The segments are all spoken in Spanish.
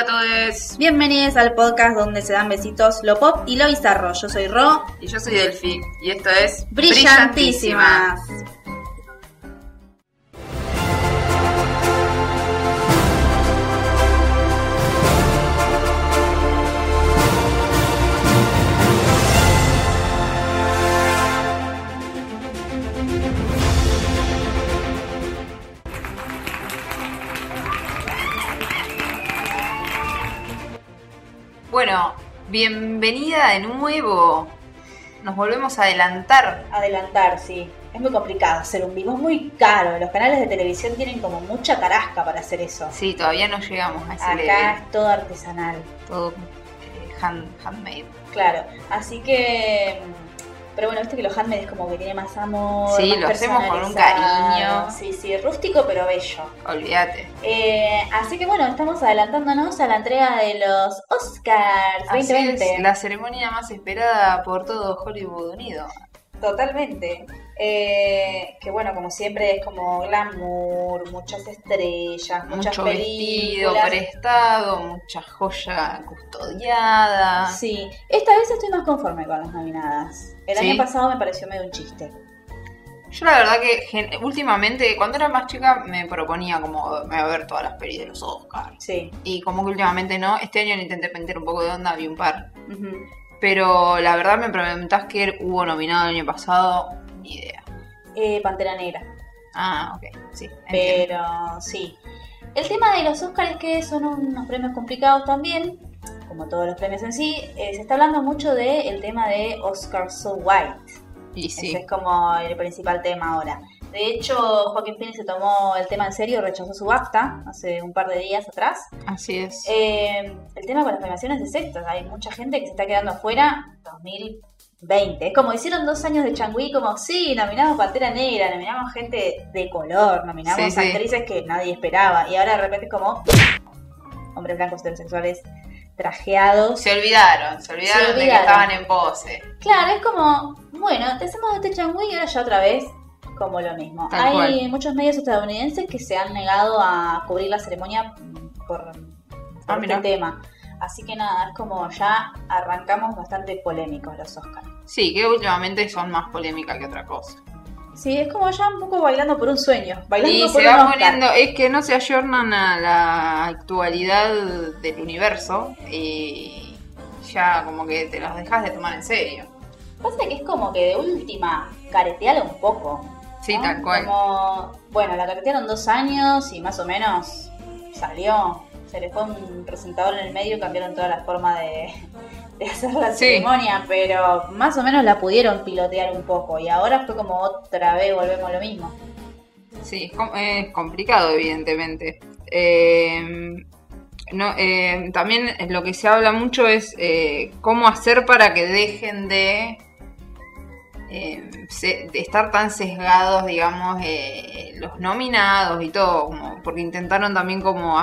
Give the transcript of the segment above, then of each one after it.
Hola a todos. Bienvenidos al podcast donde se dan besitos lo pop y lo bizarro. Yo soy Ro. Y yo soy Delphi. Y esto es Brillantísimas. Bienvenida de nuevo. Nos volvemos a adelantar. Adelantar, sí. Es muy complicado hacer un vivo, es muy caro. Los canales de televisión tienen como mucha tarasca para hacer eso. Sí, todavía no llegamos a ese Acá level. es todo artesanal. Todo eh, hand- handmade. Claro, así que. Pero bueno, viste que los handmade es como que tiene más amor. Sí, más lo hacemos con un cariño. Sí, sí, rústico pero bello. Olvídate. Eh, así que bueno, estamos adelantándonos a la entrega de los Oscars Así 2020. es, la ceremonia más esperada por todo Hollywood unido. Totalmente. Eh, que bueno, como siempre es como glamour, muchas estrellas, muchas Mucho vestido películas. prestado, mucha joya custodiada. Sí, esta vez estoy más conforme con las nominadas. El ¿Sí? año pasado me pareció medio un chiste. Yo la verdad que últimamente, cuando era más chica, me proponía como me voy a ver todas las pelis de los Oscars. Sí. Y como que últimamente no, este año le intenté meter un poco de onda, vi un par. Pero la verdad me preguntás que hubo nominado el año pasado, ni idea. Eh, Pantera Negra. Ah, ok, sí. entiendo. Pero sí. El tema de los Oscars es que son unos premios complicados también, como todos los premios en sí. Eh, se está hablando mucho del tema de Oscar So White. Y Ese sí, es como el principal tema ahora. De hecho, Joaquín Phoenix se tomó el tema en serio, rechazó su acta hace un par de días atrás. así es. Eh, el tema con las premiaciones de sextos, hay mucha gente que se está quedando afuera 2020. Es como hicieron dos años de Changui, como sí, nominamos Pantera Negra, nominamos gente de color, nominamos Sí, sí. actrices que nadie esperaba. Y ahora de repente es como hombres blancos heterosexuales trajeados. Se olvidaron, se olvidaron, Se de que estaban en pose. Claro, es como, bueno, te hacemos este Changui y ahora ya otra vez como lo mismo. Tal Hay cual. muchos medios estadounidenses que se han negado a cubrir la ceremonia por, por Ah, este tema. Así que nada, es como ya arrancamos bastante polémicos los Oscars. Sí, que últimamente son más polémica que otra cosa. Sí, es como ya un poco bailando por un sueño. Bailando Y por se va Oscar. poniendo, es que no se ayornan a la actualidad del universo y ya como que te los dejas de tomar en serio. Pasa que es como que de última, careteala un poco. Sí, ¿no? tal cual. Como, bueno, la caretearon dos años y más o menos salió. Se le fue un presentador en el medio y cambiaron toda la forma de, de hacer la Sí. ceremonia, pero más o menos la pudieron pilotear un poco y ahora fue como otra vez volvemos a lo mismo. Sí, es, com- es complicado, evidentemente. Eh, no, eh, también lo que se habla mucho es eh, cómo hacer para que dejen de, se- de estar tan sesgados, digamos, eh, los nominados y todo, como, porque intentaron también como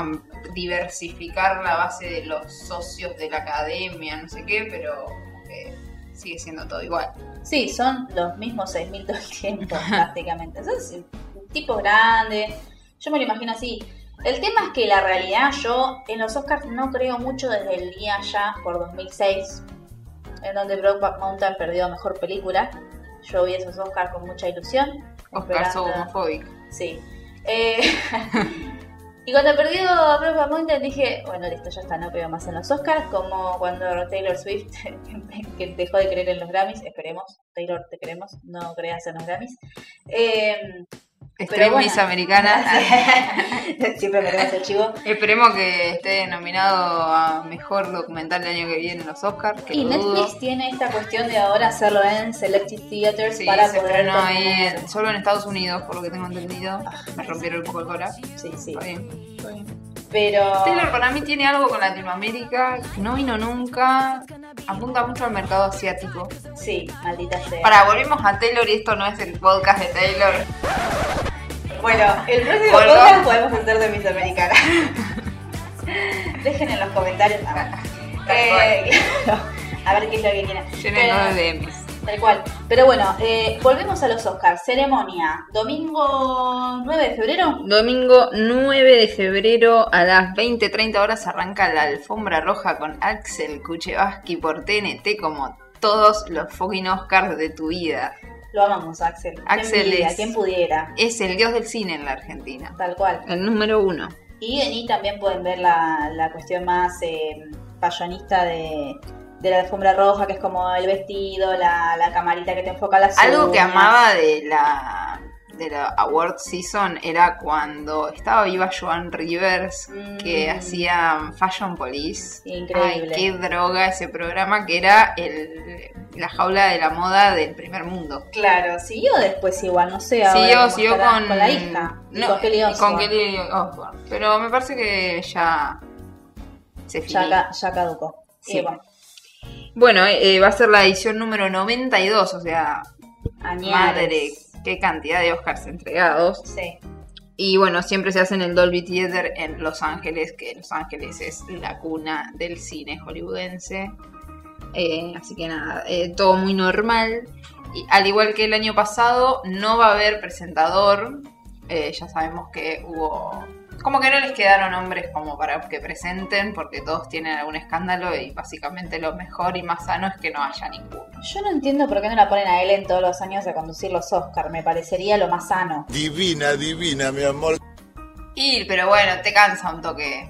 diversificar la base de los socios de la academia, no sé qué, pero como que sigue siendo todo igual. Sí, son los mismos 6.000 todo el tiempo, prácticamente. Son tipos grandes. Yo me lo imagino así. El tema es que la realidad, yo en los Oscars no creo mucho desde el día ya por 2006, en donde Brokeback Mountain perdió mejor película. Yo vi esos Oscars con mucha ilusión. Oscar homofóbico. Sí. Eh, y cuando perdió Brokeback Mountain dije, bueno, listo, ya está, no pego más en los Oscars, como cuando Taylor Swift que dejó de creer en los Grammys, esperemos, Taylor te queremos, no creas en los Grammys. Eh, Extreme bueno. Miss Americana. Siempre me el chivo. Esperemos que esté nominado a mejor documental del año que viene en los Oscars. Que Y lo dudo. Netflix tiene esta cuestión de ahora hacerlo en Selected Theaters Sí, para se poder estrenó ahí solo en Estados Unidos, por lo que tengo entendido. Ah, Me rompieron un poco el cora. Sí, sí. Está bien, está bien. Pero Taylor para mí tiene algo con Latinoamérica. No vino nunca. Apunta mucho al mercado asiático. sí, maldita sea. Para, volvemos a Taylor y esto no es el podcast de Taylor. Bueno, el próximo podcast podemos hacer de Miss Americana. Dejen en los comentarios. A ver, Eh, a ver qué es lo que quieren. Pero- de DMs. Tal cual. Pero bueno, eh, volvemos a los Oscars. Ceremonia, domingo 9 de febrero. Domingo 9 de febrero a las 20.30 horas arranca la alfombra roja con Axel Kuchevaski por TNT como todos los fucking Oscars de tu vida. Lo amamos, Axel. ¿Quién Axel pudiera? es- ¿Quién pudiera? Es el dios del cine en la Argentina. Tal cual. El número uno. Y en I también pueden ver la, la cuestión más eh, payonista de, de la alfombra roja, que es como el vestido, la, la camarita que te enfoca las Algo que amaba de la de la award season era cuando estaba viva Joan Rivers Mm. que hacía Fashion Police. Increíble. Ay, qué droga ese programa que era el, la jaula de la moda del primer mundo. Claro, siguió después igual, no sé. Siguió, siguió con, con la hija. no, con Kelly y con Osbourne. Kelly Osbourne. Pero me parece que ya se Ya, ya caducó. Sí. Bueno, Bueno, eh, va a ser la edición número 92, o sea, madre, qué cantidad de Oscars entregados. Sí. Y bueno, siempre se hace en el Dolby Theater en Los Ángeles, que Los Ángeles es la cuna del cine hollywoodense. Eh, así que nada, eh, todo muy normal. Y al igual que el año pasado, no va a haber presentador. Eh, ya sabemos que hubo... Como que no les quedaron hombres como para que presenten, porque todos tienen algún escándalo y básicamente lo mejor y más sano es que no haya ninguno. Yo no entiendo por qué no la ponen a Ellen todos los años a conducir los Oscars. Me parecería lo más sano. Divina, divina, mi amor. Y, pero bueno, te cansa un toque.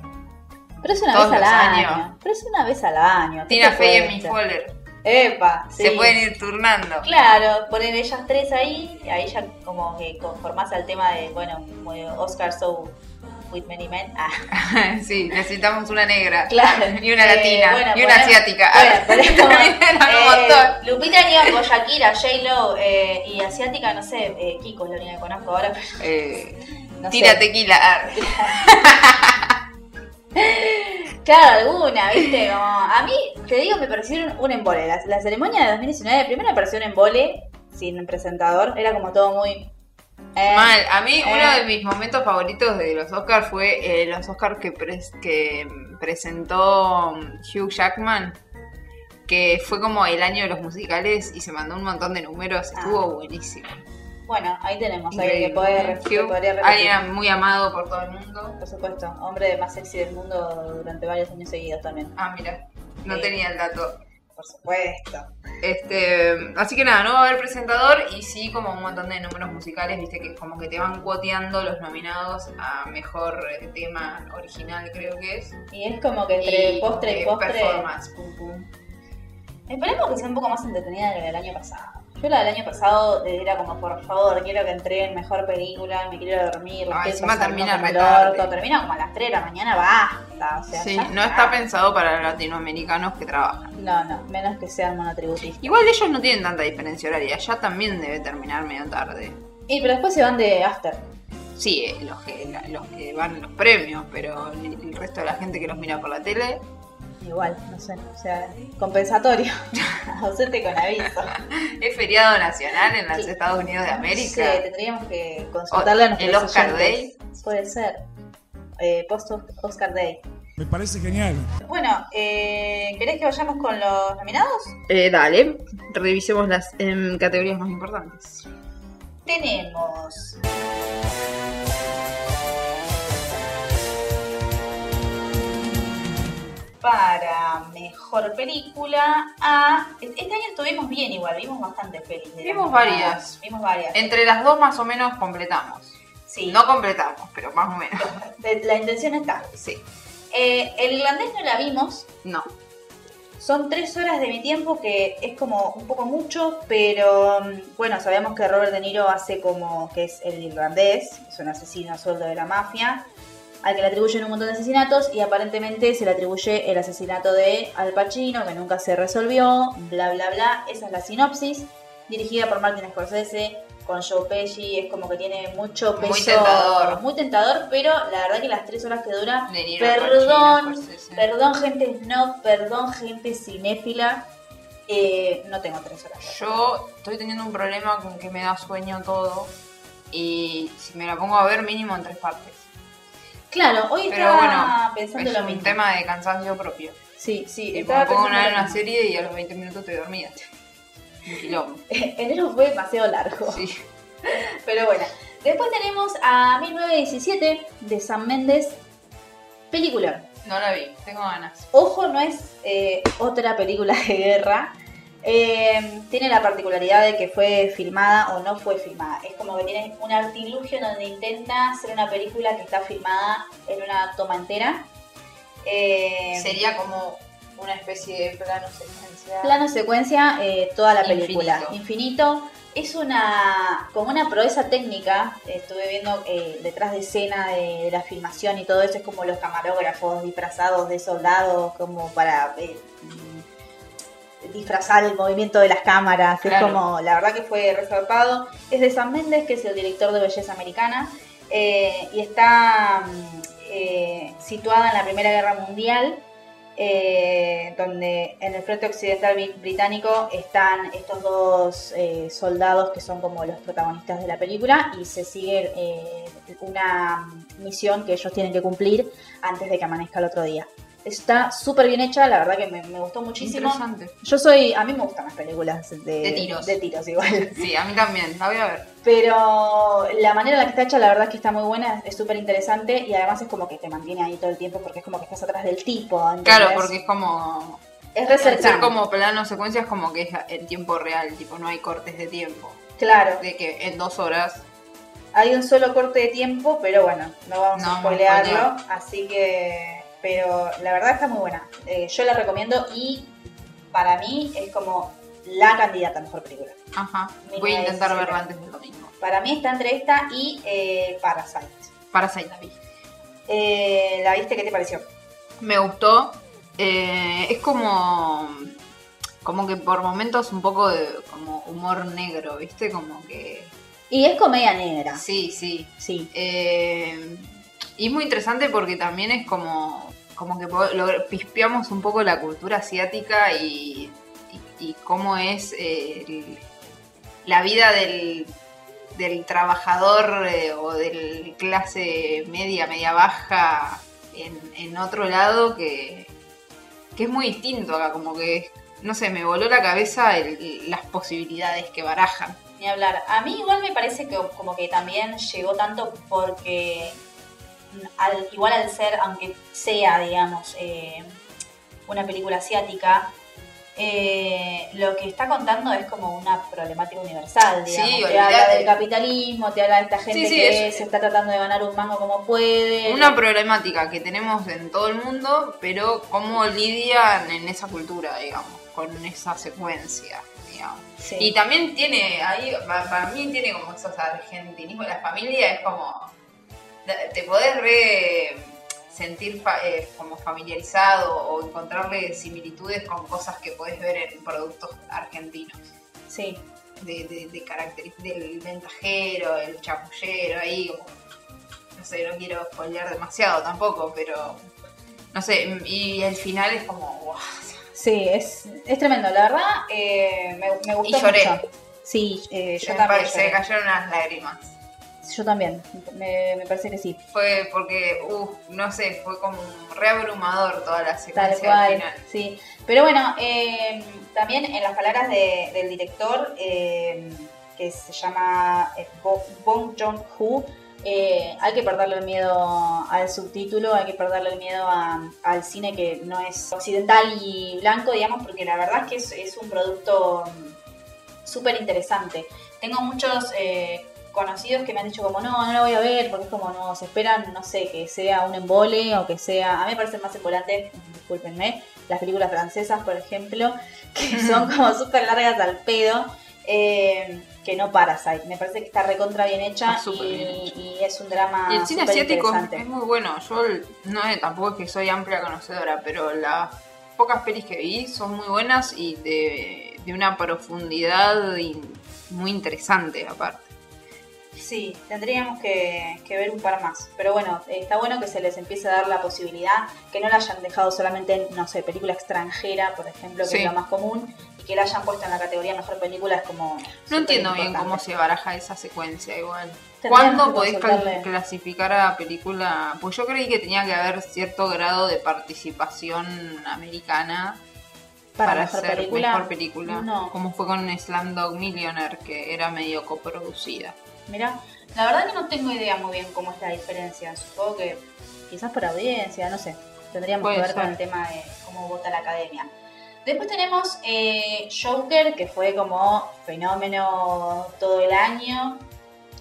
Pero es una Todos vez al año. Pero es una vez al año. ¿qué Tina Fey y cuesta? Miss Waller. Epa, sí. Se pueden ir turnando. Claro, poner ellas tres ahí, y ahí ya como que conformás al tema de, bueno, Oscar So with many men. Ah, sí, necesitamos una negra. claro. Y una Eh, latina. bueno, y una ponemos- asiática. Bueno, ponemos, eh, montón. Lupita Nyong'o, Shakira, J-Lo eh, y asiática, no sé, eh, Kiko es la única que conozco ahora, no tira sé. tequila. Claro, alguna, ¿viste? Como, a mí, te digo, me pareció un embole. La, la ceremonia de 2019, primero me pareció un embole, sin presentador, era como todo muy... eh, Mal. A mí, Eh. uno de mis momentos favoritos de los Oscars fue eh, los Oscars que, pres- que presentó Hugh Jackman. Que fue como el año de los musicales y se mandó un montón de números. Ah. Estuvo buenísimo. Bueno, ahí tenemos, alguien que, que Hugh, alguien muy amado por todo el mundo. Por supuesto, hombre más sexy del mundo durante varios años seguidos también. Ah, mira, no Sí. tenía el dato. Por supuesto. Este, así que nada, no va a haber presentador y sí como un montón de números musicales, viste que como que te van cuoteando los nominados a mejor eh, tema original, creo que es. Y es como que entre Y postre y eh, postre. performance, pum, pum. Esperemos que sea un poco más entretenida que la del año pasado. Yo la del año pasado era como, por favor, quiero que entreguen mejor película, me quiero dormir, Ah, encima termina como re el tarde. orto. Termina como a las 3 de la mañana, basta. O sea, Sí, no está pensado para los latinoamericanos que trabajan. No, no, menos que sean monotributistas. Igual ellos no tienen tanta diferencia horaria, ya también debe terminar medio tarde. Y pero después se van de after. Sí, eh, los que, los que van los premios, pero el resto de la gente que los mira por la tele, Igual, no sé, o sea, compensatorio. Ausente con aviso. es feriado nacional en los Sí. Estados Unidos de Sí, América. tendríamos que consultarle a nuestros ¿el Oscar oyentes. Puede ser. Eh, post Oscar Day. Me parece genial. Bueno, eh, ¿querés que vayamos con los nominados? Eh, dale, revisemos las categorías más importantes. Tenemos. Para mejor película a. Este año estuvimos bien igual, vimos bastantes pelis. de las Vimos varias. Vimos varias. Entre las dos más o menos completamos. Sí. No completamos, pero más o menos. La intención está. Sí. Eh, el irlandés no la vimos. No. Son tres horas de mi tiempo que es como un poco mucho, pero mm, bueno, sabemos que Robert De Niro hace como que es el irlandés, es un asesino a sueldo de la mafia, al que le atribuyen un montón de asesinatos y aparentemente se le atribuye el asesinato de Al Pacino, que nunca se resolvió, bla bla bla. Esa es la sinopsis, dirigida por Martin Scorsese, con Joe Pesci, es como que tiene mucho peso. Muy tentador. Muy tentador, pero la verdad que las tres horas que dura, perdón, Pacino. Perdón, gente snob, perdón, gente cinéfila. Eh, no tengo tres horas. Yo estoy teniendo un problema con que me da sueño todo. Y si me la pongo a ver, mínimo en tres partes. Claro, hoy Pero estaba bueno, pensando es lo un mismo. tema de cansancio propio. Sí, sí, Tipo, estaba me pongo una, una serie y a los 20 minutos estoy dormida. Un quilombo. Enero fue demasiado largo. Sí. Pero bueno. Después tenemos a 1917 de Sam Méndez. Película. No la vi, tengo ganas. Ojo, no es eh, otra película de guerra. Eh, tiene la particularidad de que fue filmada o no fue filmada. Es como que tiene un artilugio donde intenta hacer una película que está filmada en una toma entera. Eh, Sería como una especie de plano secuencia. plano secuencia eh, toda la película. Infinito. Es una como una proeza técnica. Estuve viendo eh, detrás de escena de, de la filmación y todo eso. Es como los camarógrafos disfrazados de soldados, como para disfrazar el movimiento de las cámaras. Claro. Es como, la verdad que fue resaltado. Es de Sam Méndez, que es el director de Belleza Americana. eh, y está mm, eh, situada en la Primera Guerra Mundial eh, donde en el frente occidental bri- británico están estos dos eh, soldados que son como los protagonistas de la película y se sigue eh, una misión que ellos tienen que cumplir antes de que amanezca el otro día. Está súper bien hecha, la verdad que me, me gustó muchísimo. Interesante. Yo soy, a mí me gustan las películas de, De tiros. de tiros igual. Sí, a mí también, la voy a ver. Pero la manera en la que está hecha, la verdad es que está muy buena, es súper interesante y además es como que te mantiene ahí todo el tiempo porque es como que estás atrás del tipo. Claro, porque es como. es re Al ser cercano. como plano secuencia es como que es en tiempo real, tipo, no hay cortes de tiempo. Claro, De que en dos horas. hay un solo corte de tiempo, pero bueno, no vamos No a spoilearlo, spoilear. así que... Pero la verdad está muy buena. Eh, yo la recomiendo y para mí es como la candidata a mejor película. Ajá. Mira, Voy a intentar verla antes del domingo. Para mí está entre esta y eh, Parasite. Parasite la vi. Eh, ¿La viste? ¿Qué te pareció? Me gustó. Es como. Como que por momentos un poco de como humor negro, ¿viste? Como que. Y es comedia negra. Sí, sí. Sí. Eh, y es muy interesante porque también es como, como que lo- pispeamos un poco la cultura asiática y, cómo es eh, el- la vida del, del trabajador eh, o del clase media, media baja en, en otro lado que, que es muy distinto acá, como que, no sé, me voló la cabeza el- las posibilidades que barajan. Ni hablar. A mí igual me parece que como que también llegó tanto porque al, igual al ser, aunque sea, digamos, eh, una película asiática, eh, lo que está contando es como una problemática universal, Sí, digamos. te habla del capitalismo, te habla de esta gente Sí, sí, que es- se está tratando de ganar un mango como puede. Una problemática que tenemos en todo el mundo, pero cómo lidian en esa cultura, digamos, con esa secuencia, digamos. Sí. Y también tiene, ahí, pa- para mí tiene como esos argentinismos, la familia es como, te podés re sentir fa- eh, como familiarizado o encontrarle similitudes con cosas que podés ver en productos argentinos. sí. de, de, de características del ventajero, el chapullero, ahí como, no sé, no quiero spoilear demasiado tampoco, pero no sé, y el final es como, guau, Sí, es, es tremendo. La verdad, eh, me, me gustó Y lloré. mucho. Sí, eh, yo me también. lloré. cayeron las lágrimas. Yo también, me, me parece que sí. Fue porque, uff, no sé, fue como reabrumador toda la Tal secuencia al cual, final. sí. Pero bueno, eh, también en las palabras de- del director, eh, que se llama eh, Bo- Bong Joon-ho, eh, hay que perderle el miedo al subtítulo, hay que perderle el miedo a- al cine que no es occidental y blanco, digamos, porque la verdad es que es, es un producto mm, súper interesante. Tengo muchos eh, conocidos que me han dicho como, no, no lo voy a ver, porque es como, no, se esperan, no sé, que sea un embole o que sea, a mí me parecen más embolantes, discúlpenme, las películas francesas, por ejemplo, que son como súper largas al pedo, eh, que no Parasite. Me parece que está recontra bien hecha y, bien hecha. y es un drama Y el cine asiático es muy bueno. Yo no tampoco es que soy amplia conocedora, pero las pocas pelis que vi son muy buenas y de, de una profundidad in- muy interesante aparte. Sí, tendríamos que, que ver un par más. Pero bueno, está bueno que se les empiece a dar la posibilidad, que no la hayan dejado solamente en, no sé, película extranjera, por ejemplo, que Sí. es lo más común, y que la hayan puesto en la categoría mejor película es como... No entiendo bien cómo se baraja esa secuencia igual. ¿Cuándo podés clasificar a película? Pues yo creí que tenía que haber cierto grado de participación americana Para para, mejor ser película. mejor película. No. Como fue con Slamdog Millionaire, que era medio coproducida. Mira, la verdad que no tengo idea muy bien cómo es la diferencia. Supongo que quizás por audiencia, no sé. Tendríamos Puede que ver ser. con el tema de cómo vota la academia. Después tenemos eh, Joker, que fue como fenómeno todo el año.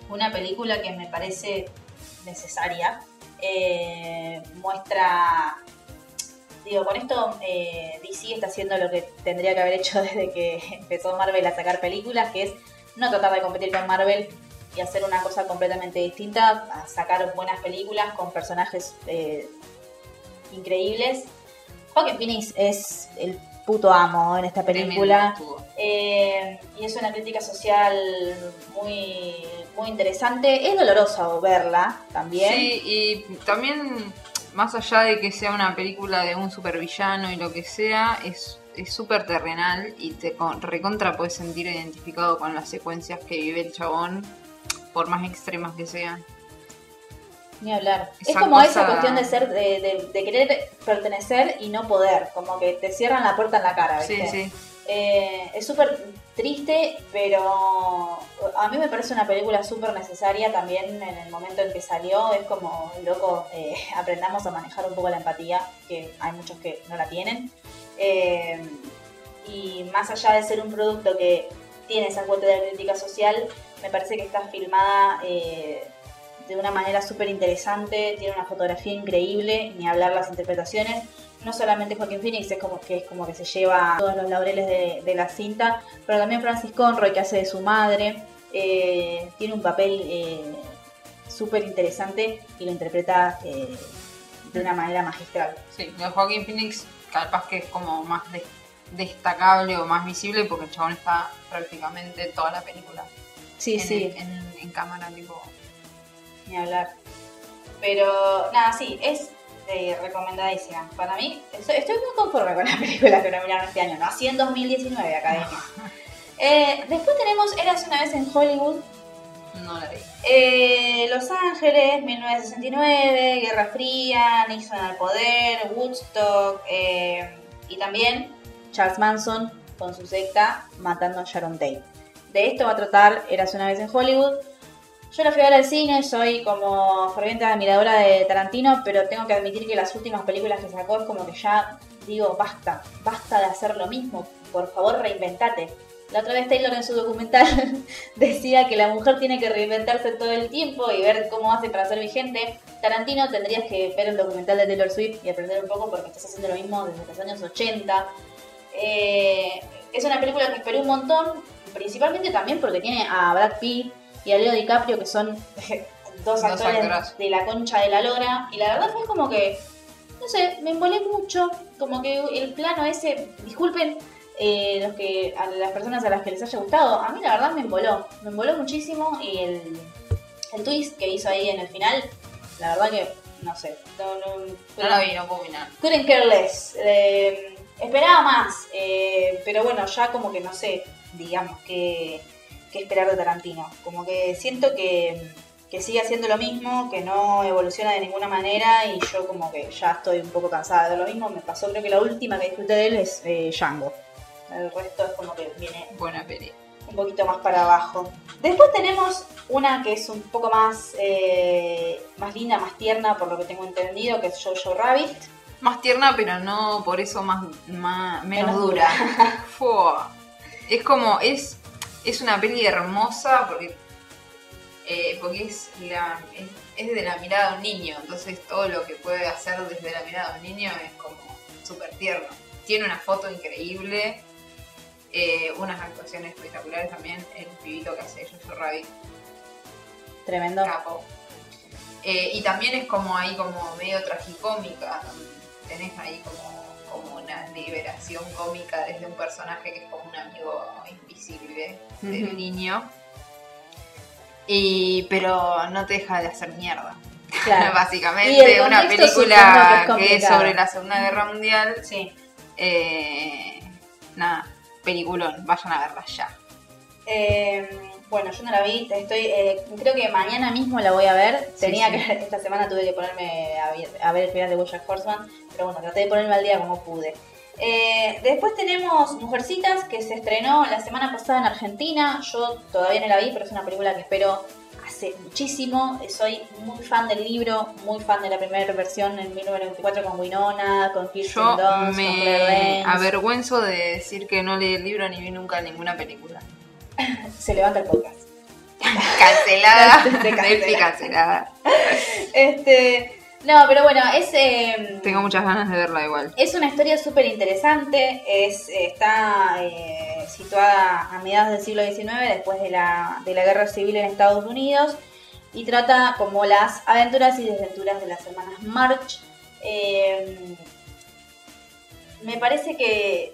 Una película que me parece necesaria. Eh, muestra. Digo, con esto eh, DC está haciendo lo que tendría que haber hecho desde que empezó Marvel a sacar películas, que es no tratar de competir con Marvel y hacer una cosa completamente distinta, a sacar buenas películas con personajes eh, increíbles. Joaquin Phoenix es el puto amo en esta película. Eh, y es una crítica social muy, muy interesante. Es doloroso verla también. Sí, y también, más allá de que sea una película de un supervillano y lo que sea, es es súper terrenal y te con- recontra puedes sentir identificado con las secuencias que vive el chabón, por más extremas que sean. Ni hablar. Esa es como esa cuestión de ser, de, de- de querer pertenecer y no poder. Como que te cierran la puerta en la cara, Sí, ¿viste? sí. Eh, es súper triste, pero a mí me parece una película súper necesaria también en el momento en que salió. Es como, loco, eh, aprendamos a manejar un poco la empatía, que hay muchos que no la tienen. Eh, y más allá de ser un producto que tiene esa cuota de crítica social, me parece que está filmada eh, de una manera súper interesante, tiene una fotografía increíble, ni hablar las interpretaciones. No solamente Joaquín Phoenix, es como que es como que se lleva todos los laureles de, la cinta, pero también Francis Conroy, que hace de su madre, eh, tiene un papel eh, súper interesante y lo interpreta eh, de una manera magistral. Sí, lo de Joaquín Phoenix capaz que es como más de- destacable o más visible porque el chabón está prácticamente toda la película Sí, en, sí. en- en cámara, tipo. Ni hablar. Pero nada, sí, es eh, recomendadísima. Para mí, estoy, estoy muy conforme con la película que nominaron este año, ¿no? Así en 2019, Academia. Eh, después tenemos Eras una vez en Hollywood, No la leí. eh, Los Ángeles, 1969, Guerra Fría, Nixon al poder, Woodstock eh, y también Charles Manson con su secta matando a Sharon Tate. De esto va a tratar Eras una vez en Hollywood. Yo la fui a ver al cine, soy como ferviente admiradora de Tarantino, pero tengo que admitir que las últimas películas que sacó es como que ya digo, basta, basta de hacer lo mismo, por favor reinventate. La otra vez Taylor en su documental decía que la mujer tiene que reinventarse todo el tiempo y ver cómo hace para ser vigente. Tarantino tendrías que ver el documental de Taylor Swift y aprender un poco porque estás haciendo lo mismo desde los años 80. Eh, es una película que esperé un montón, principalmente también porque tiene a Brad Pitt y a Leo DiCaprio, que son dos actores de la concha de la lora. Y la verdad fue como que, no sé, me embolé mucho. Como que el plano ese, disculpen eh, los que a las personas a las que les haya gustado, a mí la verdad me emboló. Me emboló muchísimo y el, el twist que hizo ahí en el final, la verdad que, no sé. No, no, No la vi, no puedo opinar. Couldn't care less. Eh, esperaba más, eh, pero bueno, ya como que no sé, digamos, que, que esperar de Tarantino. Como que siento que, que sigue haciendo lo mismo, que no evoluciona de ninguna manera y yo como que ya estoy un poco cansada de lo mismo. Me pasó, creo que la última que disfruté de él es eh, Django. El resto es como que viene Buena peli. un poquito más para abajo. Después tenemos una que es un poco más, eh, más linda, más tierna, por lo que tengo entendido, que es Jojo Rabbit. Más tierna, pero no por eso más, más- menos, Menos dura. Fua. Es como, es, es una peli hermosa porque, eh, porque es, la, es, es de la mirada de un niño. Entonces todo lo que puede hacer desde la mirada de un niño es como súper tierno. Tiene una foto increíble, eh, unas actuaciones espectaculares también. El pibito que hace Jojo Rabbit Tremendo. capo. Eh, y también es como ahí como medio tragicómica. Tenés ahí como, como una liberación cómica desde un personaje que es como un amigo invisible del Ujú. niño. Y, pero no te deja de hacer mierda. Claro. Básicamente, una película que es que es complicado. sobre la Segunda Guerra Mundial. Sí. Eh, nada, peliculón, vayan a verla ya. Eh, bueno, yo no la vi, estoy, eh, creo que mañana mismo la voy a ver. Sí, Tenía sí. que, esta semana tuve que ponerme a ver, a ver el final de Bojack Horseman, pero bueno, traté de ponerme al día como pude. Eh, después tenemos Mujercitas, que se estrenó la semana pasada en Argentina. Yo todavía no la vi, pero es una película que espero hace muchísimo. Soy muy fan del libro, muy fan de la primera versión en 1994 con Winona, con Kirsten Yo Dunst, me avergüenzo de decir que no leí el libro ni vi nunca ninguna película. Se levanta el podcast. Cancelada. Se cancela. Netflix cancelada. Este, no, pero bueno, es... eh, Tengo muchas ganas de verla igual. Es una historia súper interesante, es, está eh, situada a mediados del siglo XIX, después de la, de la guerra civil en Estados Unidos, y trata como las aventuras y desventuras de las hermanas March. Eh, me parece que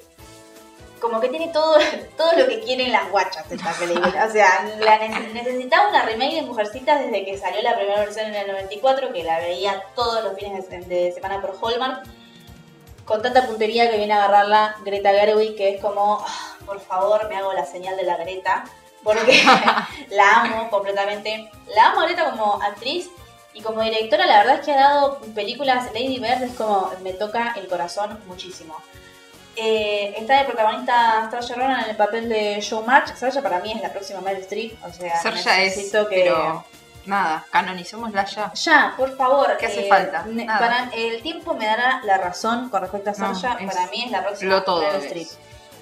como que tiene todo, todo lo que quieren las guachas esta película. O sea, la ne- necesitaba una remake de Mujercitas desde que salió la primera versión en el 94, que la veía todos los fines de, de semana por Hallmark con tanta puntería que viene a agarrarla Greta Gerwig, que es como, "Ah, por favor, me hago la señal de la Greta, porque la amo completamente. La amo a Greta como actriz y como directora, la verdad es que ha dado películas, Lady Bird es como, me toca el corazón muchísimo. Eh, está de protagonista Saoirse Ronan en el papel de Joe March. Saoirse para mí es la próxima Meryl Streep, o sea, Serja es, necesito que... pero nada, canonicémosla ya. Ya, por favor. ¿Qué hace eh, falta? Nada. Para, el tiempo me dará la razón con respecto a No, Saoirse. es para mí es la próxima lo todo Meryl es. Streep.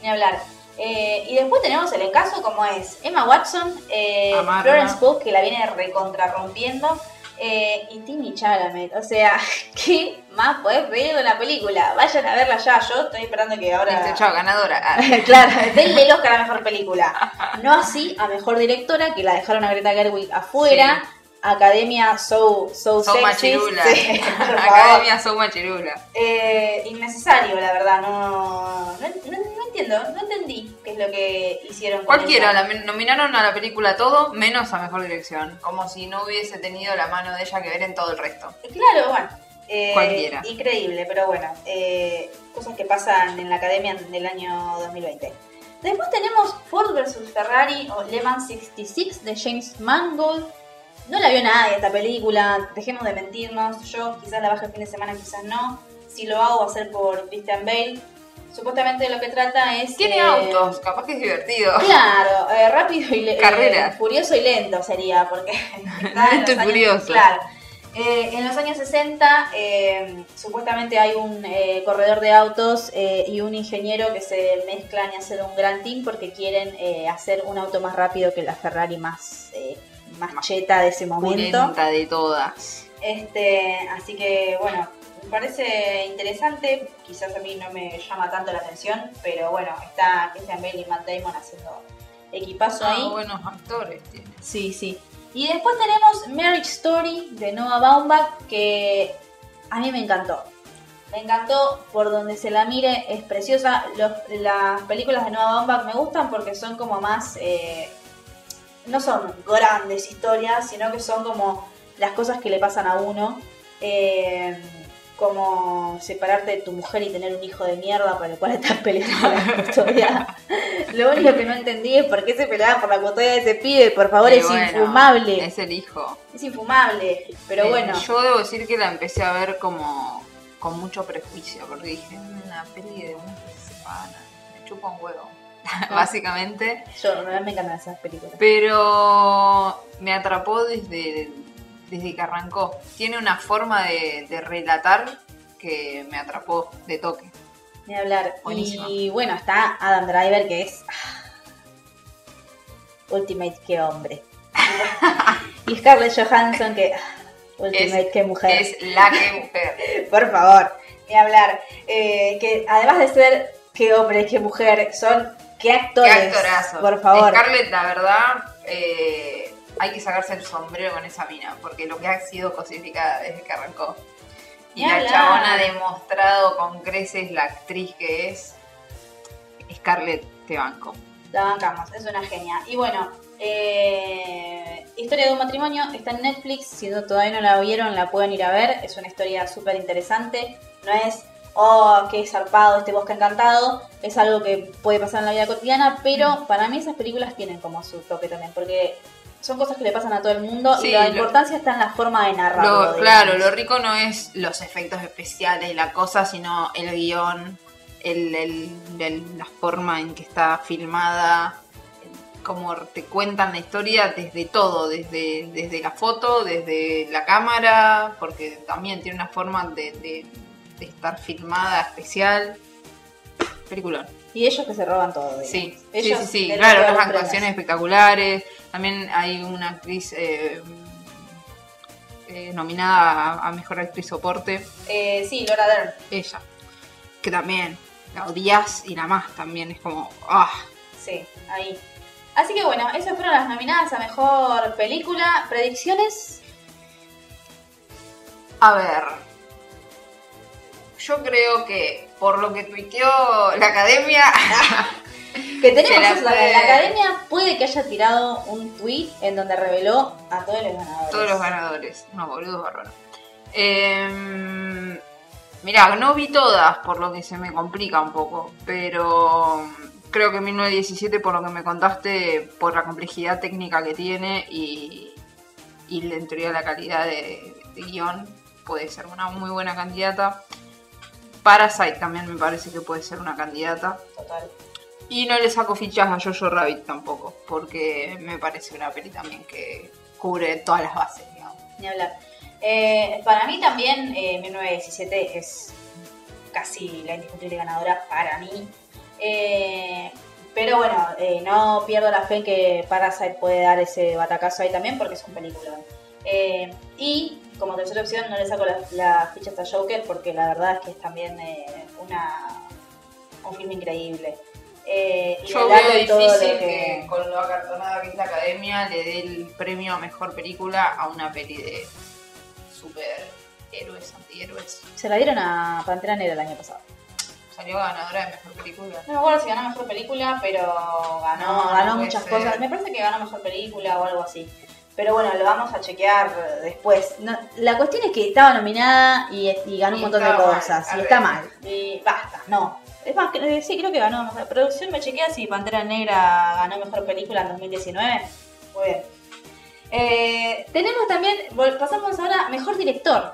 Ni hablar. Eh, y después tenemos el encaso como es Emma Watson, eh. Florence Pugh, que la viene recontrarrompiendo, eh, y Timmy Chalamet. O sea, ¿qué más podés pedir de una película? Vayan a verla ya. Yo estoy esperando que ahora... Dice, chao, ganadora. Ah, claro, denle el Oscar a mejor película. No así a mejor directora, que la dejaron a Greta Gerwig afuera. Academia So, so, So Sexy. Machirula. Sí. Academia So Machirula. Eh, innecesario, la verdad. No, no, no- no entiendo, no entendí qué es lo que hicieron Cualquiera, la nominaron a la película todo, menos a mejor dirección. Como si no hubiese tenido la mano de ella que ver en todo el resto. Claro, bueno. eh, Cualquiera. Increíble, pero bueno. eh, cosas que pasan en la academia del año 2020. Después tenemos Ford vs Ferrari o Le Mans 66 de James Mangold. No la vio nadie esta película, dejemos de mentirnos. Yo quizás la baje el fin de semana, quizás no. Si lo hago va a ser por Christian Bale. Supuestamente lo que trata es... Tiene eh, autos, capaz que es divertido. Claro, eh, rápido y le- Carrera. eh, furioso y lento sería, porque Lento y años- furioso. Claro. Eh, en los años 60, eh, supuestamente hay un eh, corredor de autos y un ingeniero que se mezclan y hacen un gran team porque quieren hacer un auto más rápido que la Ferrari más, más de ese momento. Pulenta de todas. Este, así que bueno, me parece interesante, quizás a mí no me llama tanto la atención, pero bueno, está Christian Bale y Matt Damon haciendo equipazo Ah, ahí. buenos actores tiene. Sí, sí. Y después tenemos Marriage Story de Noah Baumbach, que a mí me encantó. Me encantó por donde se la mire, es preciosa. Los- las películas de Noah Baumbach me gustan porque son como más... eh, no son grandes historias, sino que son como las cosas que le pasan a uno. eh, como separarte de tu mujer y tener un hijo de mierda por el cual estás peleando la custodia. Lo único que no entendí es por qué se peleaban por la custodia de ese pibe. Por favor, es bueno, infumable. Es el hijo. Es infumable. Pero Eh, bueno, Yo debo decir que la empecé a ver como con mucho prejuicio, porque dije, "Mm, una peli de un que se separan, me chupa un huevo. Básicamente. yo la verdad me encantan esas películas. Pero me atrapó desde, desde que arrancó. Tiene una forma de, de relatar que me atrapó de toque. Hablar. Y bueno, está Adam Driver, que es. ah, Ultimate, qué hombre. y Scarlett Johansson, que. ah, Ultimate, Es- qué mujer. Es la que mujer. Por favor, ni hablar. Eh, que además de ser qué hombre, qué mujer, son. Qué Qué actores. actorazo. Por favor. Scarlett, la verdad, eh, hay que sacarse el sombrero con esa mina, porque lo que ha sido cosificada desde que arrancó. Y la chabona ha demostrado con creces la actriz que es. Scarlett, te banco. La bancamos, es una genia. Y bueno, eh, Historia de un matrimonio está en Netflix. Si no- todavía no la vieron, la pueden ir a ver. Es una historia súper interesante. No es, oh, qué zarpado este bosque encantado. Es algo que puede pasar en la vida cotidiana. Pero para mí esas películas tienen como su toque también. Porque son cosas que le pasan a todo el mundo. Sí, y la lo- importancia está en la forma de narrarlo. Lo- claro, lo rico no es los efectos especiales y la cosa, sino el guion el, el- el- la forma en que está filmada, como te cuentan la historia desde todo, desde, desde la foto, desde la cámara, porque también tiene una forma de, de- de estar filmada especial. Peliculón. Y ellos que se roban todo. digamos. Sí, sí, Ellos sí, claro, unas actuaciones espectaculares. También hay una actriz eh, eh, nominada a, a mejor actriz soporte, Eh, sí, Laura Dern. ella, que también la odias y la más también es como, ah, Sí, ahí. Así que bueno, esas fueron las nominadas a mejor película. ¿Predicciones? a ver. Yo creo que por lo que tuiteó la academia, Que tenemos la eso también. La academia puede que haya tirado un tweet en donde reveló a todos los ganadores. todos los ganadores, no, boludo bárbaro. Eh, mirá, no vi todas, por lo que se me complica un poco, pero creo que 1917, por lo que me contaste, por la complejidad técnica que tiene y, y teoría la calidad de, de guion, puede ser una muy buena candidata. Parasite también me parece que puede ser una candidata. Total. Y no le saco fichas a Jojo Rabbit tampoco, porque me parece una peli también que cubre todas las bases, digamos. Ni hablar. Eh, para mí también eh, 1917 es casi la indiscutible ganadora para mí. Eh, pero bueno, eh, no pierdo la fe en que Parasite puede dar ese batacazo ahí también porque es un película. Eh, y como tercera opción no le saco las fichas a Joker porque la verdad es que es también eh, una, un film increíble. Eh, Yo veo difícil que- que con lo acartonada que es la academia le dé el premio a mejor película a una peli de superhéroes, antihéroes. Se la dieron a Pantera Negra el año pasado. Salió ganadora de mejor película. No me acuerdo si ganó mejor película, pero ganó, No, ganó muchas ser. cosas. Me parece que ganó mejor película o algo así. Pero bueno, lo vamos a chequear después. No, la cuestión es que estaba nominada y, y ganó un montón de mal, cosas. a y está mal. Y basta, no. Es más, eh, sí, creo que ganó mejor. Producción me chequea si Pantera Negra ganó mejor película en 2019. Muy bien. Eh, tenemos también, pasamos ahora mejor director.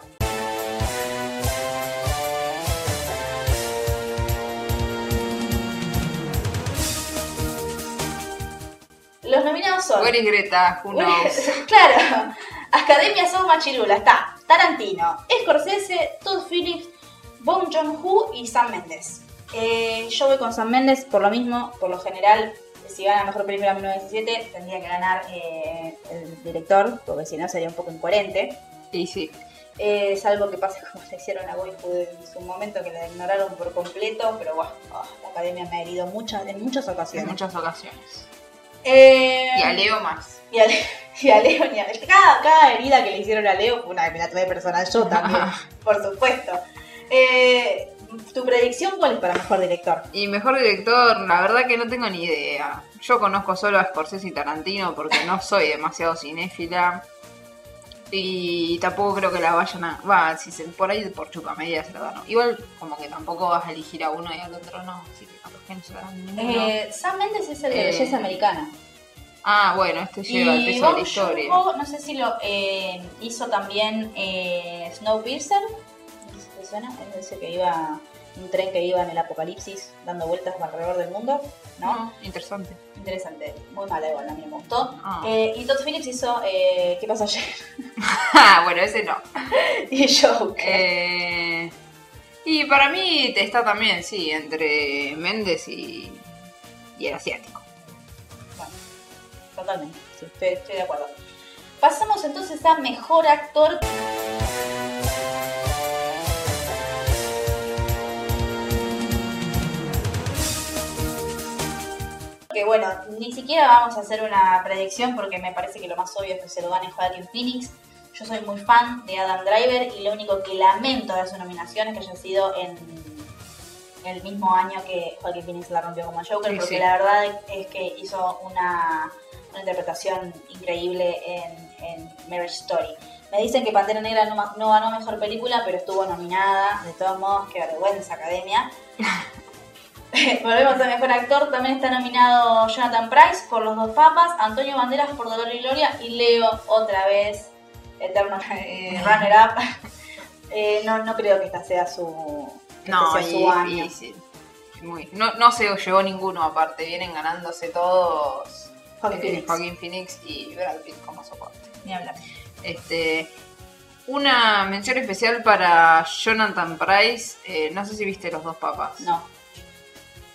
Los nominados son. Is Greta? Who knows? claro, Academia son Machirula. Está Tarantino, Scorsese, Todd Phillips, Bong Joon-ho y Sam Mendes. Eh, yo voy con Sam Mendes por lo mismo, por lo general, si gana Mejor Película 1917, tendría que ganar eh, el director, porque si no sería un poco incoherente. Y sí, Eh, salvo que pase como le hicieron a Boyhood en su momento, que la ignoraron por completo, pero bueno, ah, la academia me ha herido muchas, en muchas en ocasiones. muchas ocasiones. Eh, Y a Leo más. y a, Le- y a Leo, ni a- cada, cada herida que le hicieron a Leo fue una que me la personal yo también, por supuesto. Eh, ¿Tu predicción cuál es para mejor director? Y mejor director, la verdad que no tengo ni idea. Yo conozco solo a Scorsese y Tarantino porque no soy demasiado cinéfila. Y tampoco creo que la vayan a. Va, si se, por ahí por chupamedia se lo dan. Igual, como que tampoco vas a elegir a uno y al otro no. Así que capaz que no se lo dan ninguno. Eh, Sam Mendes es el de Eh, belleza americana. ah, bueno, este lleva el peso de la historia. No sé si lo eh, hizo también eh, Snowpiercer. ¿No sé si te suena? Es ese que iba, un tren que iba en el apocalipsis dando vueltas alrededor del mundo, ¿no? No, interesante. Interesante, muy mala igual, a mí me gustó. Ah. Eh, y Todd Phillips hizo eh, ¿Qué pasó ayer? Ah, bueno, ese no. y Joker. Eh, y para mí está también, sí, entre Méndez y, y el asiático. Bueno, totalmente, sí, estoy, estoy de acuerdo. Pasamos entonces a Mejor Actor. Que bueno, ni siquiera vamos a hacer una predicción porque me parece que lo más obvio es que se lo gane Joaquin Phoenix. Yo soy muy fan de Adam Driver y lo único que lamento de su nominación es que haya sido en el mismo año que Joaquin Phoenix la rompió como Joker, Sí, porque sí. la verdad es que hizo una, una interpretación increíble en, en Marriage Story. Me dicen que Pantera Negra no, no ganó mejor película, pero estuvo nominada. De todos modos, qué vergüenza, academia. Volvemos a mejor actor. También está nominado Jonathan Price por Los Dos Papas, Antonio Banderas por Dolor y Gloria y Leo otra vez, eterno eh, runner-up. Eh, no, no creo que esta sea su, que No, este sea su año. muy. No, no se llevó ninguno aparte, vienen ganándose todos Joaquin eh, Phoenix. Joaquin Phoenix y Brad Pitt como soporte. Ni hablar. Este, una mención especial para Jonathan Price. eh, no sé si viste Los dos papas. No.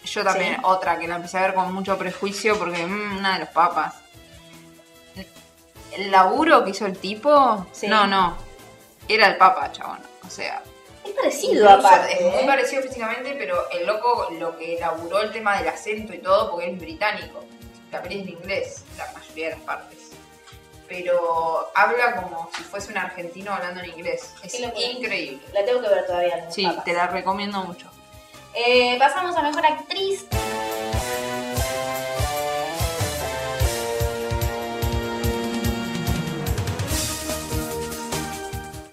Yo también, Sí. otra que la empecé a ver con mucho prejuicio porque mm, una de los papas. El laburo que hizo el tipo, Sí. no, no. Era el papa, chabón. O sea, Es parecido aparte. es muy ¿eh? parecido físicamente, pero el loco lo que elaboró el tema del acento y todo, porque es británico. La peli es en inglés, la mayoría de las partes. Pero habla como si fuese un argentino hablando en inglés. Es increíble. La tengo que ver todavía. Sí, Papas. te la recomiendo mucho. Eh, pasamos a mejor actriz.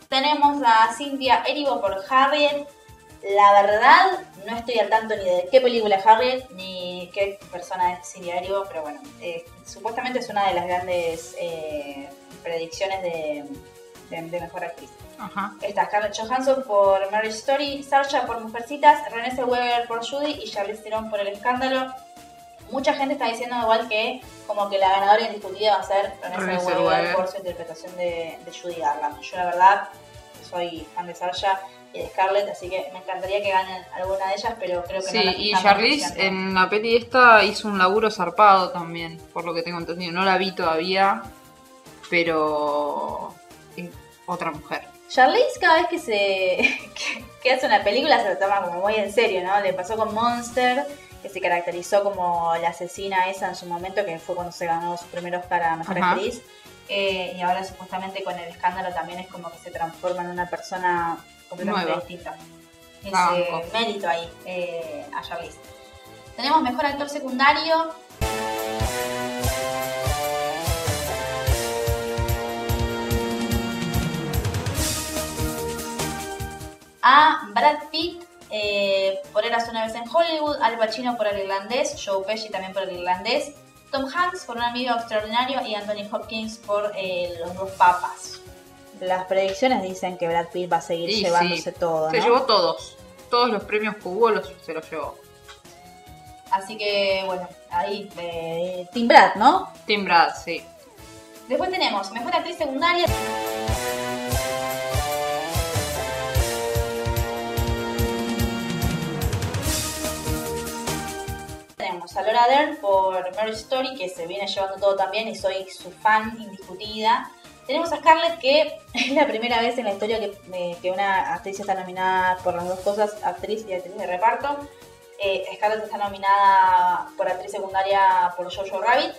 Tenemos a Cynthia Erivo por Harriet. La verdad, no estoy al tanto ni de qué película es Harriet ni qué persona es Cynthia Erivo, pero bueno, eh, supuestamente es una de las grandes eh, predicciones de, de- de mejor actriz. Ajá. Está Scarlett Johansson por Marriage Story, Saoirse por Mujercitas, Renée Zellweger por Judy y Charlize Theron por El Escándalo. Mucha gente está diciendo igual que como que la ganadora indiscutida va a ser Renée Zellweger por su interpretación de, de Judy Garland. Yo la verdad soy fan de Saoirse y de Scarlett, así que me encantaría que ganen alguna de ellas, pero creo que Sí, no las y Charlize en la peli esta hizo un laburo zarpado también, por lo que tengo entendido. No la vi todavía, pero otra mujer. Charlize cada vez que se que, que hace una película se lo toma como muy en serio, ¿no? Le pasó con Monster, que se caracterizó como la asesina esa en su momento, que fue cuando se ganó su primer Oscar a Mejor Ajá. Actriz. Eh, y ahora supuestamente con el escándalo también es como que se transforma en una persona completamente Nueva. distinta. Banco. Ese mérito ahí eh, a Charlize. Tenemos Mejor Actor Secundario. A Brad Pitt eh, por Eras una vez en Hollywood, Al Pacino por el irlandés, Joe Pesci también por el irlandés, Tom Hanks por un amigo extraordinario y Anthony Hopkins por eh, Los dos papas. Las predicciones dicen que Brad Pitt va a seguir Y llevándose sí, todo, Se ¿no? llevó todos. Todos los premios que hubo los, se los llevó. Así que bueno, ahí eh, Tim Brad, ¿no? Tim Brad, sí. Después tenemos Mejor Actriz Secundaria. A Laura Dern por Marriage Story, que se viene llevando todo también y soy su fan indiscutida. Tenemos a Scarlett, que es la primera vez en la historia que, eh, que una actriz está nominada por las dos cosas, actriz y actriz de reparto. Eh, Scarlett está nominada por actriz secundaria por Jojo Rabbit.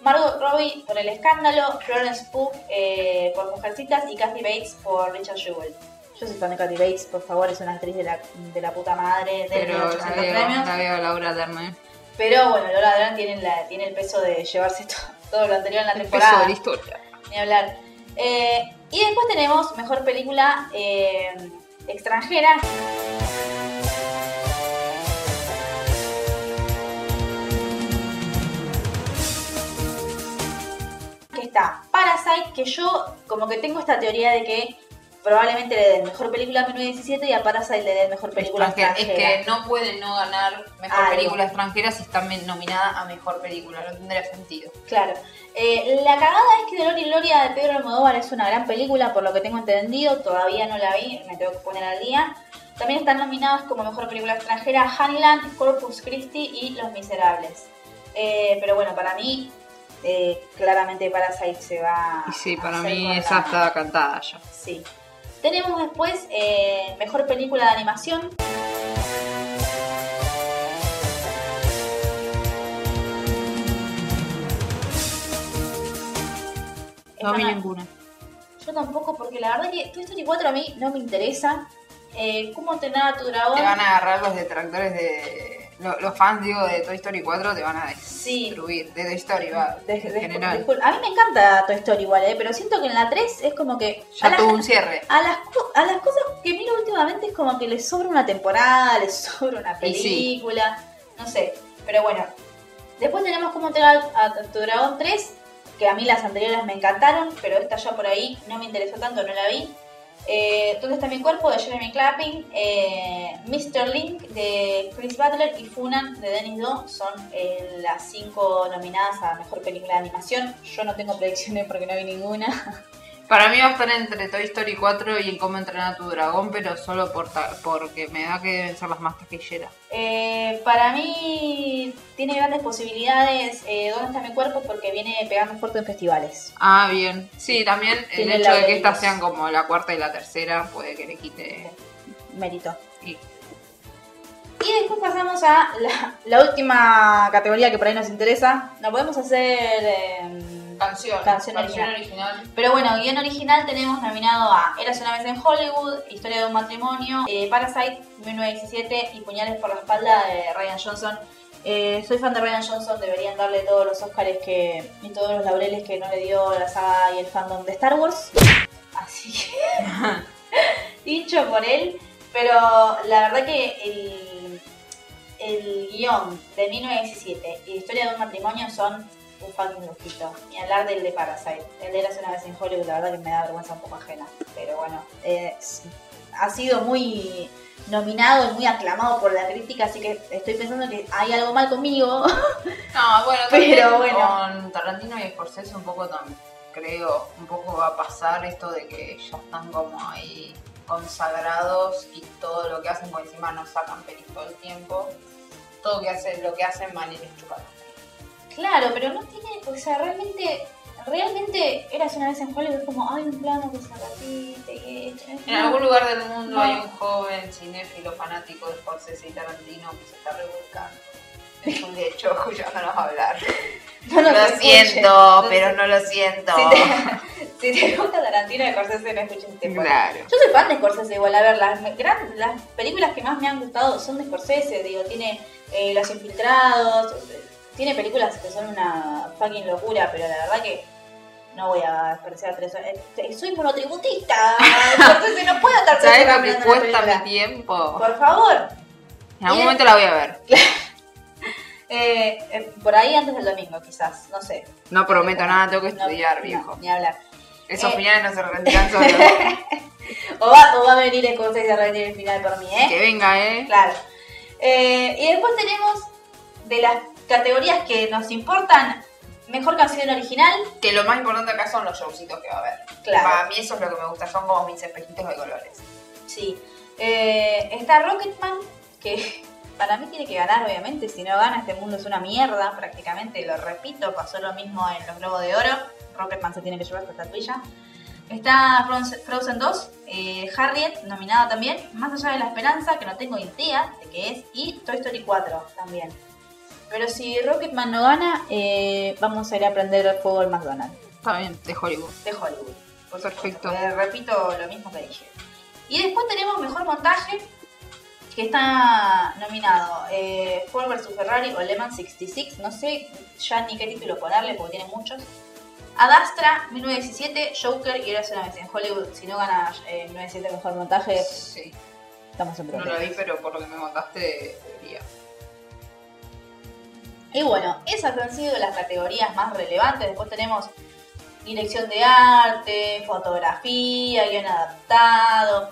Margot Robbie por El Escándalo, Florence Pugh eh, por Mujercitas y Kathy Bates por Richard Jewell. Yo soy fan de Kathy Bates, por favor, es una actriz de la, de la puta madre, de Pero la 800 veo, premios. la veo Laura Dern. Pero bueno, Lola Dern tiene, la, tiene el peso de llevarse to- todo lo anterior en la El peso temporada. de la historia. Ni hablar. Eh, y después tenemos mejor película eh, extranjera. Que está Parasite, que yo como que tengo esta teoría de que probablemente le den mejor película a 1917 y a Parasite le den mejor película Extranjera. Es que no pueden no ganar mejor Algo. película extranjera si están men- nominada a mejor película. No tendría sentido. Claro. Eh, la cagada es que Dolor y Gloria de Pedro Almodóvar es una gran película, por lo que tengo entendido. Todavía no la vi, me tengo que poner al día. También están nominadas como mejor película extranjera Honeyland, Corpus Christi y Los Miserables. Eh, pero bueno, para mí, eh, claramente Parasite se va. Y sí, para mí la- está cantada ya. Sí. Tenemos después eh, mejor película de animación. No vi ninguna. Yo tampoco, porque la verdad que Toy Story 4 a mí no me interesa. Eh, ¿Cómo entrenar a tu dragón? Te van a agarrar los detractores de. Lo- Los fans, digo, de Toy Story 4 te van a Sí. destruir. De Toy Story, va. De- de- general. a mí me encanta Toy Story igual, eh, pero siento que en la 3 es como que... a Ya las- tuvo un cierre. a las, a las cosas que miro últimamente es como que les sobra una temporada, les sobra una sí. película, no sé. Pero bueno, después tenemos entrenar a tu dragón 3, que a mí las anteriores me encantaron, pero esta ya por ahí no me interesó tanto, no la vi. Eh, ¿Dónde está mi cuerpo? de Jeremy Clapping. Eh, Mr. Link de Chris Butler y Funan de Dennis Do son eh, las cinco nominadas a mejor película de animación. Yo no tengo predicciones porque no vi ninguna. Para mí va a estar entre Toy Story 4 y Cómo entrenar a tu dragón, pero solo por ta- porque me da que deben ser las más taquilleras. Eh, para mí tiene grandes posibilidades. Eh, ¿Dónde está mi cuerpo? Porque viene pegando fuerte en festivales. Ah, bien. Sí, también el Tiene hecho de que estas sean como la cuarta y la tercera puede que le quite. Mérito. y- Y después pasamos a la, la última categoría que por ahí nos interesa. No podemos hacer. eh, Canción. Canción original. Pero bueno, guion original tenemos nominado a Eras una vez en Hollywood, Historia de un matrimonio, eh, Parasite, 1917 y Puñales por la espalda de Ryan Johnson. Eh, soy fan de Ryan Johnson, deberían darle todos los Oscars que, y todos los laureles que no le dio la saga y el fandom de Star Wars. Así que, dicho por él, pero la verdad que el, el guion de 1917 y Historia de un matrimonio son un fucking lujito. Ni hablar del de Parasite. El de Eras una vez en Hollywood, la verdad que me da vergüenza un poco ajena. Pero bueno, eh, ha sido muy nominado y muy aclamado por la crítica, así que estoy pensando que hay algo mal conmigo. No, bueno, Pero bueno. con Tarantino y Scorsese un poco también, creo, un poco va a pasar esto de que ya están como ahí consagrados y todo lo que hacen por encima nos sacan pelis todo el tiempo. Todo que hacen, lo que hacen mal y les chupan. Claro, pero no tiene, o sea, realmente, realmente Eras una vez en Hollywood, es como, hay un plano que se repite y esto. En algún lugar del mundo No. hay un joven cinéfilo fanático de Scorsese y Tarantino que se está revolcando. Es un hecho escuchándonos hablar. No nos lo siento, No pero no lo siento. Si te, si te gusta Tarantino y Scorsese, no escuches este. Claro. Yo soy fan de Scorsese igual, a ver, las, gran- las películas que más me han gustado son de Scorsese, digo, tiene eh, Los Infiltrados, tiene películas que son una fucking locura, pero la verdad que no voy a desperdiciar tres horas. Eh, soy monotributista, Scorsese, no puedo estar ¿Sabes lo que cuesta mi tiempo? Por favor. En algún Y- momento la voy a ver. Eh, eh, por ahí antes del domingo, quizás, no sé. No prometo nada, tengo que No, estudiar, no, viejo. ni hablar. Esos Eh. finales no se rendirán solos. O va, o va a venir Scorsese a rendir el final por mí, ¿eh? que venga, ¿eh? Claro. Eh, y después tenemos de las categorías que nos importan, mejor canción original. Que lo más importante acá son los showcitos que va a haber. Claro. Para mí eso es lo que me gusta, son como mis espejitos de colores. Sí. Eh, está Rocketman, que para mí tiene que ganar, obviamente. Si no gana, este mundo es una mierda, prácticamente. Lo repito, pasó lo mismo en los Globos de Oro. Rocketman se tiene que llevar esta estatuilla. Está Frozen- Frozen 2, eh, Harriet, nominada también. Más allá de la esperanza, que no tengo idea de qué es. Y Toy Story 4 también. Pero si Rocketman no gana, eh, vamos a ir a prender el fuego al McDonald's Está bien, de Hollywood. de Hollywood. Por Perfecto. Eh, repito lo mismo que dije. Y después tenemos mejor montaje, que está nominado eh, Ford vs Ferrari o Le Mans 66. No sé ya ni qué título ponerle porque tiene muchos. Adastra 1917, Joker y Eras una vez en Hollywood. Si no gana eh, 1917 mejor montaje, Sí, estamos en no problemas. lo vi, pero por lo que me contaste, debería. Y bueno, esas han sido las categorías más relevantes. Después tenemos dirección de arte, fotografía, guion adaptado,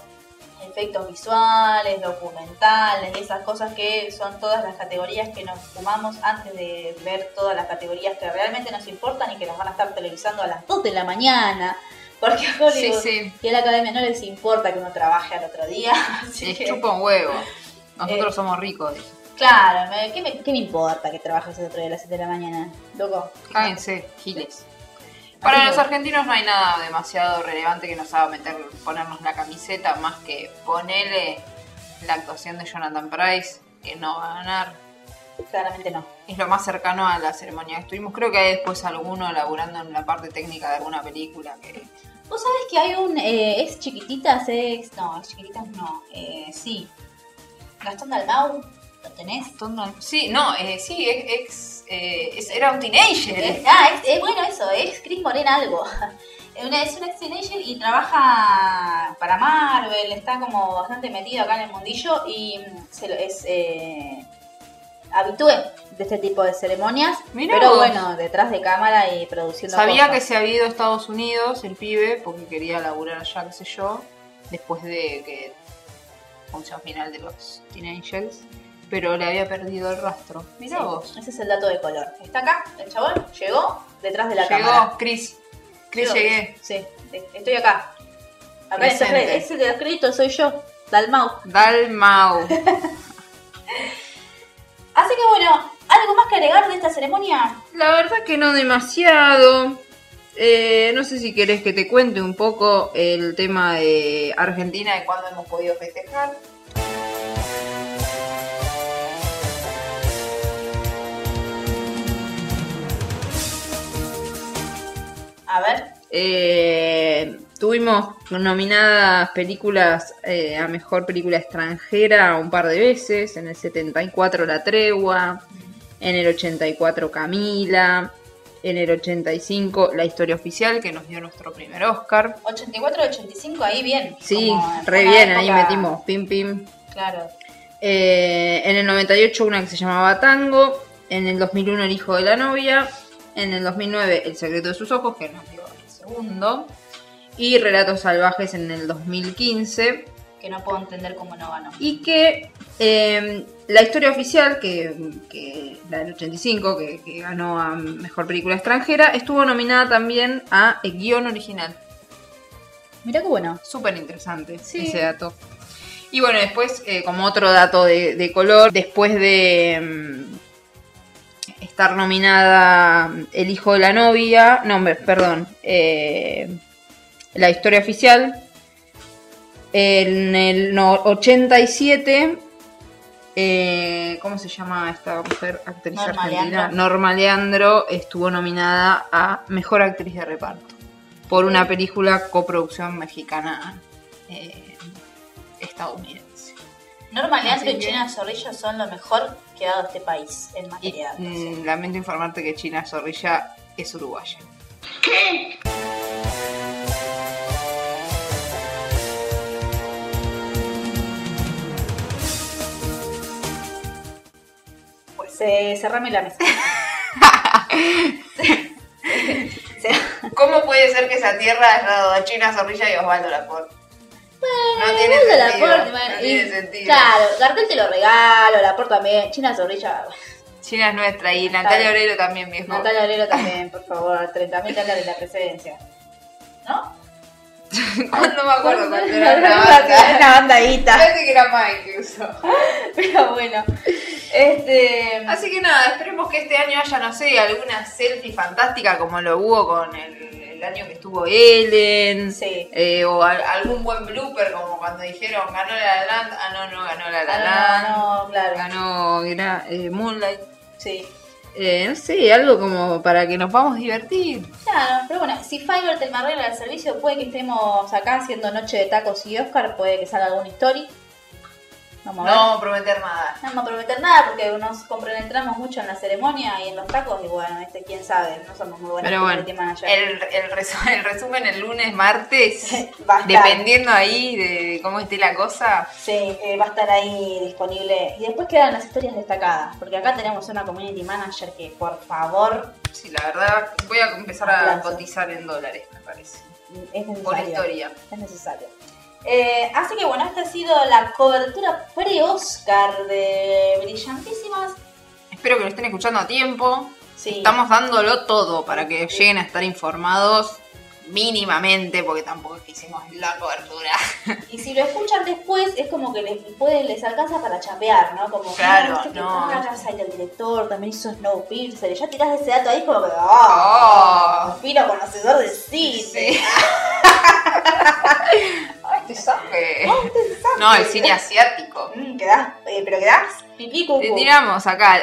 efectos visuales, documentales, y esas cosas que son todas las categorías que nos fumamos antes de ver todas las categorías que realmente nos importan y que nos van a estar televisando a las 2 de la mañana. Porque a Hollywood Sí, sí. y a la academia no les importa que uno trabaje al otro día. Así Les que- chupa un huevo. Nosotros Eh. somos ricos. Claro, me- ¿qué, me, qué me importa que trabajes otro día a las 7 de la mañana? Loco. Cáguense, giles. Para los argentinos no hay nada demasiado relevante que nos haga meter, ponernos la camiseta, más que ponerle la actuación de Jonathan Price, que no va a ganar. Claramente no. Es lo más cercano a la ceremonia que estuvimos. Creo que hay después alguno laburando en la parte técnica de alguna película que... ¿Vos sabés que hay un eh, ex chiquititas, ex. No, ex chiquititas no. Eh, sí. Gastón Dalmau, ¿lo tenés? Sí, no, eh, sí, ex... ex, eh, es- era un teenager. Ah, ex- eh, bueno, eso, ex Chris Morena algo. Una, es un ex teenager y trabaja para Marvel, está como bastante metido acá en el mundillo y mm, se lo- es eh, habitué de este tipo de ceremonias. Mirá pero vos. bueno, detrás de cámara y produciendo Sabía que se había ido a Estados Unidos el pibe porque quería laburar allá, qué sé yo. después de que función final de los Teen Angels, pero le había perdido el rastro. Mira Sí, vos. Ese es el dato de color. Está acá, el chabón llegó detrás de la Llegó, cámara. Chris. Chris, Llegó. llegué. Sí, estoy acá. Acá Presente. ese de los créditos soy yo, Dalmau. Dalmau. Así que bueno, ¿algo más que agregar de esta ceremonia? La verdad que no demasiado. Eh, no sé si querés que te cuente un poco el tema de Argentina y cuándo hemos podido festejar. A ver, Eh, tuvimos nominadas películas eh, a mejor película extranjera un par de veces. En el 74 La Tregua, en el 84 Camila, en el 85 La Historia Oficial, que nos dio nuestro primer Oscar. 84-85, ahí bien. Sí, re bien, ahí metimos pim pim. Claro. Eh, en el 98 una que se llamaba Tango, en el 2001 El hijo de la novia, en el 2009 El secreto de sus ojos, que nos dio el segundo, y Relatos salvajes en el 2015, Que no puedo entender cómo no ganó. y que eh, la historia oficial, que, que la del 85, que, que ganó a Mejor Película Extranjera, estuvo nominada también a el guion original. Mira qué bueno. Súper interesante Sí. ese dato. Y bueno, después, eh, como otro dato de, de color, después de mm, estar nominada El hijo de la novia, no, perdón, eh, la historia oficial, en el no, 87, eh, ¿cómo se llama esta mujer actriz Norma argentina? Leandro. Norma Leandro estuvo nominada a Mejor Actriz de Reparto por una película coproducción mexicana eh, estadounidense. Norma Leandro Así y que- China Zorrilla son lo mejor que ha dado este país en materia de mm, lamento informarte que China Zorrilla es uruguaya. Pues eh, cerrame la mesa. ¿Cómo puede ser que esa tierra haya dado a China Zorrilla y Osvaldo Laporte? No tiene sentido. Bueno, no y- tiene sentido. Claro, Gartel te lo regalo, Laporte también, China Zorrilla, China es nuestra y Natalia Oreiro también, viejo. Natalia Obrero también, por favor, 30.000 dólares la presencia. ¿No? no me acuerdo cuál Era la banda. una bandadita. Parece que era más incluso. Pero bueno, este... Así que nada, esperemos que este año haya, no sé, alguna selfie fantástica como lo hubo con el, el año que estuvo Ellen. Sí. Eh, o al- algún buen blooper como cuando dijeron ganó la La Land. Ah, no, no ganó la La Ah, Land. no, no, claro. Ganó era, eh, Moonlight. Sí. Eh, no sé, algo como para que nos vamos a divertir. Claro, pero bueno, si Fiverr te me arregla el servicio, puede que estemos acá haciendo Noche de Tacos y Oscar, puede que salga alguna story. Vamos a ver. No vamos a prometer nada. No vamos a prometer nada porque nos compenetramos mucho en la ceremonia y en los tacos y bueno, este quién sabe, no somos muy buenos Pero bueno, community manager. el, el, resu- el resumen el lunes, martes, Va a estar. dependiendo ahí de cómo esté la cosa. Sí, eh, va a estar ahí disponible. Y después quedan las historias destacadas, porque acá tenemos una community manager que por favor Sí, la verdad, voy a empezar a cotizar en dólares, me parece. es Por necesario. historia. Es necesario. Eh, así que bueno, esta ha sido la cobertura pre-Oscar de Brillantísimas. Espero que lo estén escuchando a tiempo. Sí. Estamos dándolo todo para que lleguen a estar informados mínimamente, porque tampoco es que hicimos la cobertura. Y si lo escuchan después, es como que les, puede, les alcanza para chapear, ¿no? Como, Claro, "Ah, que no. Parasite, el director, también hizo Snowpiercer. Y ya tirás ese dato ahí como que, ¡oh! Oh. Fino conocedor de cine. Sí. Ay, te sabe. Oh, usted sabe. No, el cine asiático. Mm, quedás, eh, pero quedás pipí tiramos acá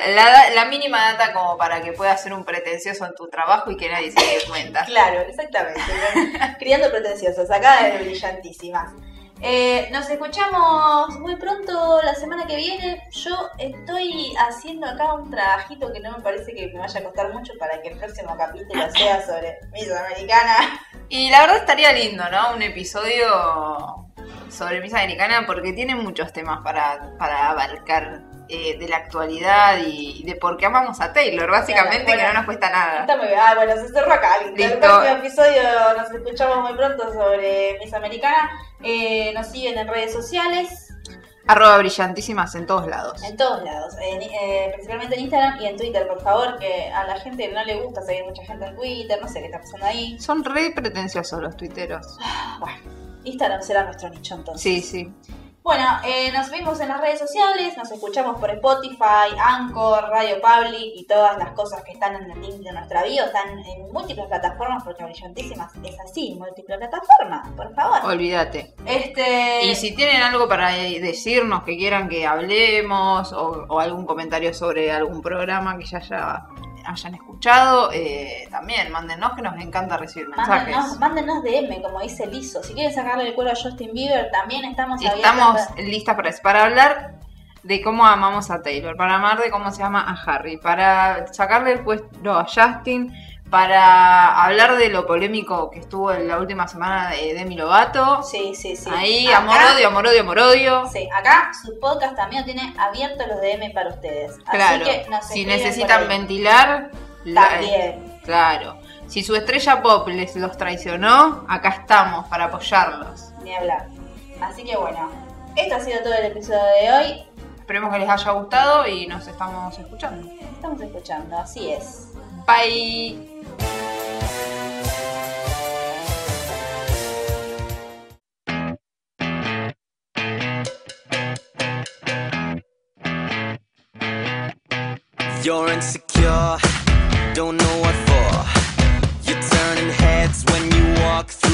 la, mínima data como para que puedas ser un pretencioso en tu trabajo y que nadie se dé cuenta. Claro, exactamente. Criando pretenciosos, acá de brillantísimas. Eh, nos escuchamos muy pronto la semana que viene. Yo estoy haciendo acá un trabajito que no me parece que me vaya a costar mucho para que el próximo capítulo sea sobre Miss Americana. Y la verdad estaría lindo, ¿no? Un episodio sobre Miss Americana porque tiene muchos temas para, para abarcar eh, de la actualidad y de por qué amamos a Taylor, básicamente Claro, bueno. que no nos cuesta nada. Está muy bien. Ah, bueno, se cerró acá. El próximo episodio nos escuchamos muy pronto sobre Miss Americana. Eh, nos siguen en redes sociales, Arroba brillantísimas en todos lados. en todos lados, en- eh, principalmente en Instagram y en Twitter, por favor, que a la gente no le gusta seguir mucha gente en Twitter, no sé qué está pasando ahí. Son re pretenciosos los tuiteros. Bueno, Instagram será nuestro nicho entonces. Sí, sí. Bueno, eh, nos vemos en las redes sociales, nos escuchamos por Spotify, Anchor, Radio Public y todas las cosas que están en el link de nuestra bio. Están en múltiples plataformas porque Brillantísimas es así, múltiples plataformas, por favor. Olvídate. Este. Y si tienen algo para decirnos que quieran que hablemos o, o algún comentario sobre algún programa que ya haya- hayan escuchado, eh, también mándenos que nos encanta recibir mensajes. Mándenos, mándenos DM, como dice Lizo. Si quieren sacarle el cuero a Justin Bieber, también estamos abiertos. estamos listas para, para hablar de cómo amamos a Taylor, para amar de cómo se llama a Harry, para sacarle el puesto a Justin, para hablar de lo polémico que estuvo en la última semana de Demi Lovato. Sí, sí, sí. Ahí, Acá- amor, odio, amor, odio, amor, odio. Sí, acá su podcast también tiene abiertos los DM para ustedes. Así Claro, que nos si necesitan ventilar, la- También. claro. Si su estrella pop les los traicionó, acá estamos para apoyarlos. Ni hablar. Así que bueno, esto ha sido todo el episodio de hoy. Esperemos que les haya gustado y nos estamos escuchando. Estamos escuchando, así es. Bye. You're insecure, don't know what for. You're turning heads when you walk through.